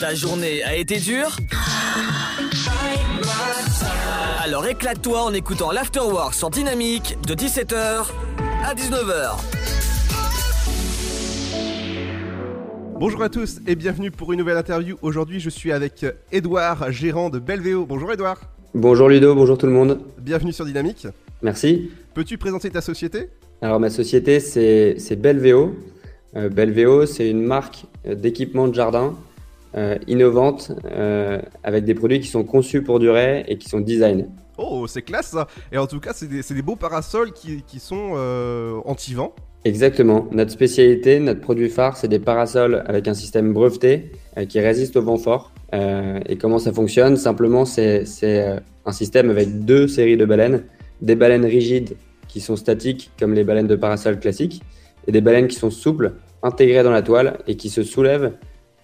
Ta journée a été dure Alors éclate-toi en écoutant l'Afterwork sur Dynamique de 17h à 19h. Bonjour à tous et bienvenue pour une nouvelle interview. Aujourd'hui, je suis avec Edouard, gérant de Belvéo. Bonjour Edouard. Bonjour Ludo, bonjour tout le monde. Bienvenue sur Dynamique. Merci. Peux-tu présenter ta société? Alors ma société c'est Belvéo. Euh, Belvéo c'est une marque d'équipement de jardin euh, innovante euh, avec des produits qui sont conçus pour durer et qui sont design. Oh, c'est classe ça Et en tout cas, c'est des, beaux parasols qui, qui sont euh, anti-vent. Exactement. Notre spécialité, notre produit phare, c'est des parasols avec un système breveté euh, qui résiste au vent fort. Et comment ça fonctionne? Simplement, c'est un système avec deux séries de baleines, des baleines rigides qui sont statiques comme les baleines de parasol classiques, et des baleines qui sont souples, intégrées dans la toile et qui se soulèvent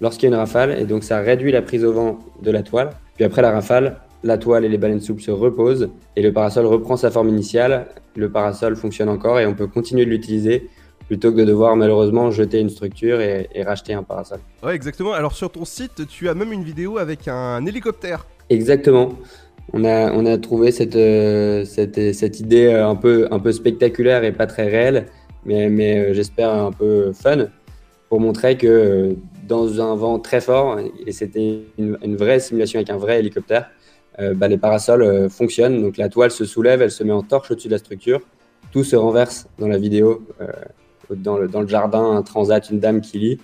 lorsqu'il y a une rafale. Et donc ça réduit la prise au vent de la toile. Puis après la rafale, la toile et les baleines souples se reposent et le parasol reprend sa forme initiale. Le parasol fonctionne encore et on peut continuer de l'utiliser plutôt que de devoir malheureusement jeter une structure et, et racheter un parasol. Ouais, exactement. Alors sur ton site, tu as même une vidéo avec un hélicoptère. Exactement. On a, on a trouvé cette, euh, cette, cette idée euh, un peu, un peu spectaculaire et pas très réelle, mais, mais euh, j'espère un peu fun, pour montrer que dans un vent très fort, et c'était une, une vraie simulation avec un vrai hélicoptère, euh, bah, les parasols euh, fonctionnent. Donc la toile se soulève, elle se met en torche au-dessus de la structure. Tout se renverse dans la vidéo, euh, dans, le, dans le jardin, un transat, une dame qui lit.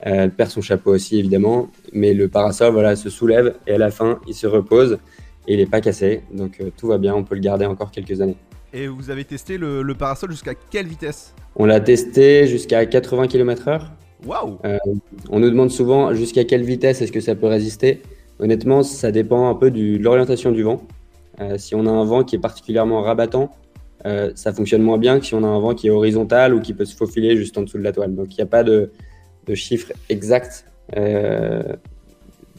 Elle perd son chapeau aussi, évidemment. Mais le parasol voilà, se soulève et à la fin, il se repose et il n'est pas cassé. Donc tout va bien, on peut le garder encore quelques années. Et vous avez testé le, le parasol jusqu'à quelle vitesse? On l'a testé jusqu'à 80 km/h. Euh, on nous demande souvent jusqu'à quelle vitesse est-ce que ça peut résister. Honnêtement, ça dépend un peu de l'orientation du vent. Euh, si on a un vent qui est particulièrement rabattant, euh, ça fonctionne moins bien que si on a un vent qui est horizontal ou qui peut se faufiler juste en dessous de la toile. Donc il n'y a pas de, de chiffre exact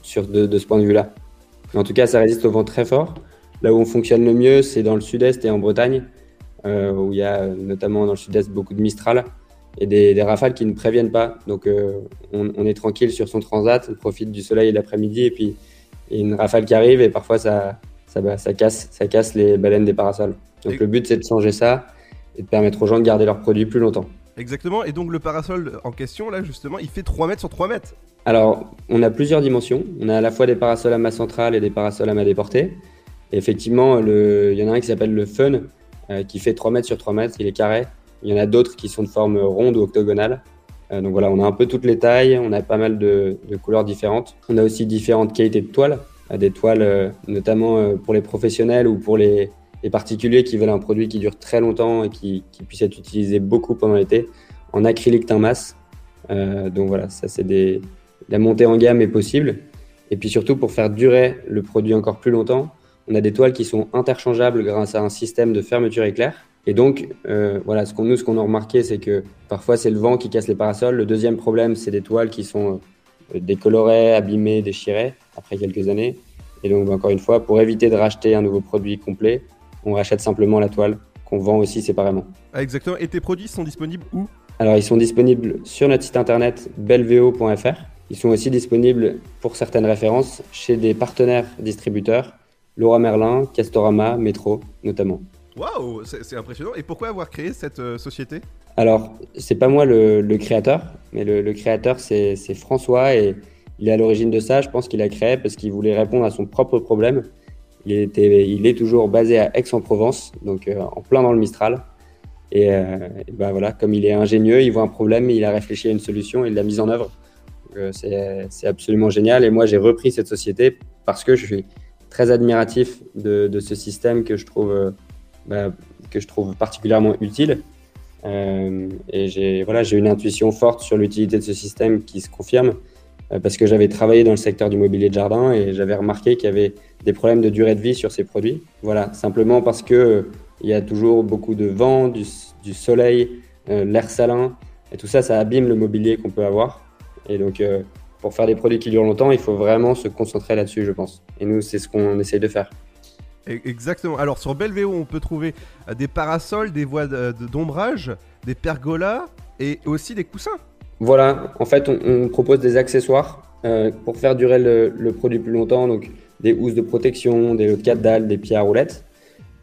sur de, de ce point de vue-là. En tout cas, ça résiste au vent très fort. Là où on fonctionne le mieux, c'est dans le sud-est et en Bretagne, où il y a notamment dans le sud-est beaucoup de Mistral et des, des rafales qui ne préviennent pas. Donc euh, on, on est tranquille sur son transat, on profite du soleil l'après-midi et puis a une rafale qui arrive et parfois ça, ça, bah, ça, casse, ça casse les baleines des parasols. Donc Et- le but c'est de changer ça et de permettre aux gens de garder leurs produits plus longtemps. Exactement. Et donc le parasol en question, là, justement, il fait 3 mètres sur 3 mètres. Alors, on a plusieurs dimensions. On a à la fois des parasols à masse centrale et des parasols à main déportée. Et effectivement, le- il y en a un qui s'appelle le Fun, euh, qui fait 3 mètres sur 3 mètres, il est carré. Il y en a d'autres qui sont de forme ronde ou octogonale. Euh, donc voilà, on a un peu toutes les tailles, on a pas mal de, couleurs différentes. On a aussi différentes qualités de toiles, Euh, des toiles euh, notamment pour les professionnels ou pour les, particuliers qui veulent un produit qui dure très longtemps et qui, puisse être utilisé beaucoup pendant l'été, en acrylique teint masse. Donc voilà, ça c'est des, la montée en gamme est possible. Et puis surtout, pour faire durer le produit encore plus longtemps, on a des toiles qui sont interchangeables grâce à un système de fermeture éclair. Et donc, euh, voilà, ce qu'on nous, ce qu'on a remarqué, c'est que parfois c'est le vent qui casse les parasols. Le deuxième problème, c'est des toiles qui sont euh, décolorées, abîmées, déchirées après quelques années. Et donc, encore une fois, pour éviter de racheter un nouveau produit complet, on rachète simplement la toile qu'on vend aussi séparément. Ah, exactement. Et tes produits sont disponibles où? Alors, ils sont disponibles sur notre site internet belveo.fr. Ils sont aussi disponibles pour certaines références chez des partenaires distributeurs, Laura Merlin, Castorama, Metro notamment. Waouh, c'est impressionnant. Et pourquoi avoir créé cette euh, société? Alors, c'est pas moi le, créateur, mais le, créateur c'est François et il est à l'origine de ça. Je pense qu'il a créé parce qu'il voulait répondre à son propre problème. Il, était, il est toujours basé à Aix-en-Provence, donc euh, en plein dans le Mistral. Et, ben voilà, comme il est ingénieux, il voit un problème, il a réfléchi à une solution et il l'a mise en œuvre. C'est absolument génial. Et moi, j'ai repris cette société parce que je suis très admiratif de, ce système que je trouve, bah, que je trouve particulièrement utile. Euh, et j'ai voilà, une intuition forte sur l'utilité de ce système qui se confirme euh, parce que j'avais travaillé dans le secteur du mobilier de jardin et j'avais remarqué qu'il y avait des problèmes de durée de vie sur ces produits. Voilà, simplement parce que euh, il y a toujours beaucoup de vent, du, du soleil, l'air salin et tout ça, ça abîme le mobilier qu'on peut avoir. Et donc, pour faire des produits qui durent longtemps, il faut vraiment se concentrer là-dessus, je pense. Et nous, c'est ce qu'on essaye de faire. E- Exactement. Alors sur Belvéo, on peut trouver euh, des parasols, des voies d'ombrage, des pergolas et aussi des coussins. Voilà, en fait, on, propose des accessoires euh, pour faire durer le, produit plus longtemps, donc des housses de protection, des lots de 4 dalles, des pieds à roulettes.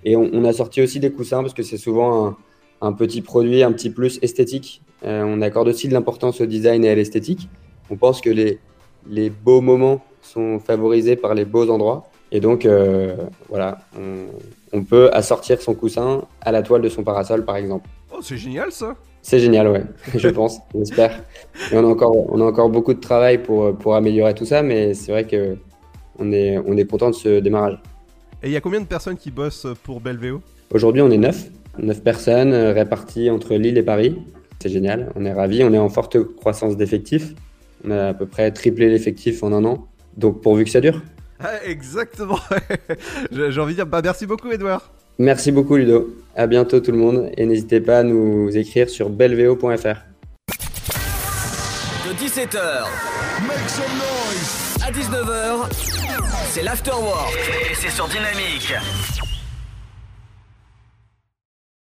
Et on, a sorti aussi des coussins parce que c'est souvent un, petit produit, un petit plus esthétique. Euh, on accorde aussi de l'importance au design et à l'esthétique. On pense que les, les beaux moments sont favorisés par les beaux endroits. Et donc, euh, voilà, on, peut assortir son coussin à la toile de son parasol, par exemple. Oh, c'est génial ça C'est génial, ouais, je pense, j'espère. Et on a, encore, on a encore beaucoup de travail pour, pour améliorer tout ça, mais c'est vrai que on est, on est content de ce démarrage. Et il y a combien de personnes qui bossent pour Belveo Aujourd'hui, on est 9. 9 personnes réparties entre Lille et Paris. C'est génial, on est ravis, on est en forte croissance d'effectifs. On a à peu près triplé l'effectif en un an. Donc pourvu que ça dure. Ah, exactement. J'ai envie de dire bah, merci beaucoup Edouard. Merci beaucoup Ludo. À bientôt tout le monde et n'hésitez pas à nous écrire sur belveo.fr. De 17h à 19h, c'est l'afterwork et c'est sur Dynamique.